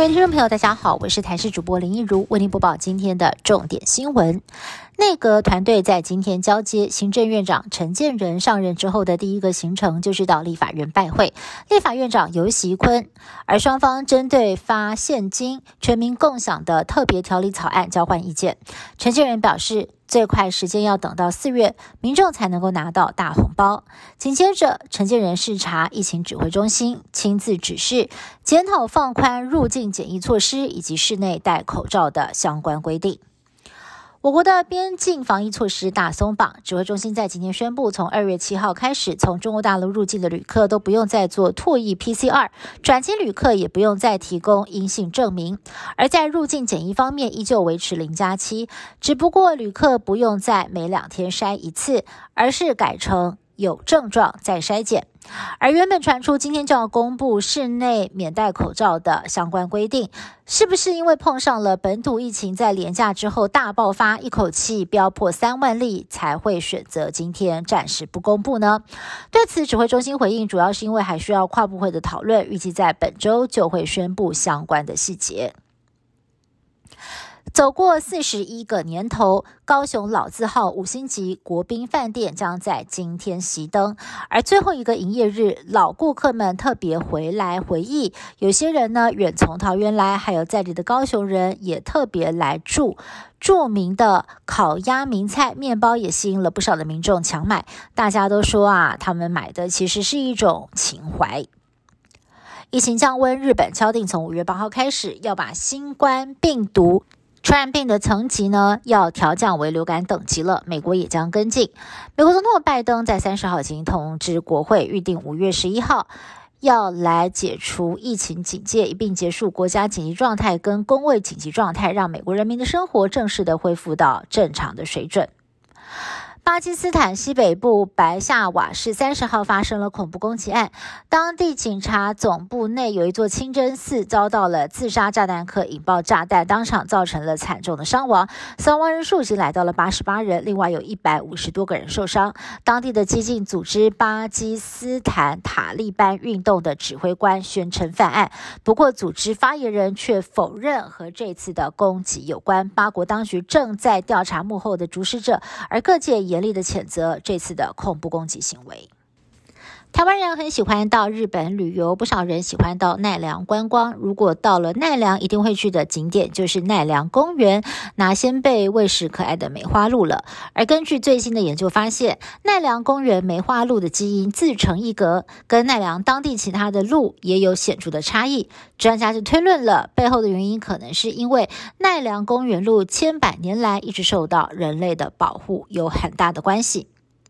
各位听众朋友，大家好，我是台视主播林一如，为您播报今天的重点新闻。内阁团队在今天交接，行政院长陈建仁上任之后的第一个行程就是到立法院拜会立法院长游锡坤，而双方针对发现金全民共享的特别条例草案交换意见。陈建仁表示。最快时间要等到四月，民众才能够拿到大红包。紧接着，陈建人视察疫情指挥中心，亲自指示检讨放宽入境检疫措施以及室内戴口罩的相关规定。我国的边境防疫措施大松绑，指挥中心在今天宣布，从二月七号开始，从中国大陆入境的旅客都不用再做唾液 PCR，转机旅客也不用再提供阴性证明。而在入境检疫方面，依旧维持零加七，只不过旅客不用再每两天筛一次，而是改成。有症状再筛检，而原本传出今天就要公布室内免戴口罩的相关规定，是不是因为碰上了本土疫情在连假之后大爆发，一口气飙破三万例，才会选择今天暂时不公布呢？对此，指挥中心回应，主要是因为还需要跨部会的讨论，预计在本周就会宣布相关的细节。走过四十一个年头，高雄老字号五星级国宾饭店将在今天熄灯，而最后一个营业日，老顾客们特别回来回忆。有些人呢远从桃园来，还有在地的高雄人也特别来住。著名的烤鸭名菜面包也吸引了不少的民众抢买。大家都说啊，他们买的其实是一种情怀。疫情降温，日本敲定从五月八号开始要把新冠病毒。传染病的层级呢，要调降为流感等级了。美国也将跟进。美国总统拜登在三十号已经通知国会，预定五月十一号要来解除疫情警戒，一并结束国家紧急状态跟公卫紧急状态，让美国人民的生活正式的恢复到正常的水准。巴基斯坦西北部白夏瓦市三十号发生了恐怖攻击案，当地警察总部内有一座清真寺遭到了自杀炸弹客引爆炸弹，当场造成了惨重的伤亡，伤亡人数已经来到了八十八人，另外有一百五十多个人受伤。当地的激进组织巴基斯坦塔利班运动的指挥官宣称犯案，不过组织发言人却否认和这次的攻击有关。八国当局正在调查幕后的主使者，而各界严厉的谴责这次的恐怖攻击行为。台湾人很喜欢到日本旅游，不少人喜欢到奈良观光。如果到了奈良，一定会去的景点就是奈良公园，拿先被喂食可爱的梅花鹿了。而根据最新的研究发现，奈良公园梅花鹿的基因自成一格，跟奈良当地其他的鹿也有显著的差异。专家就推论了，背后的原因可能是因为奈良公园鹿千百年来一直受到人类的保护有很大的关系。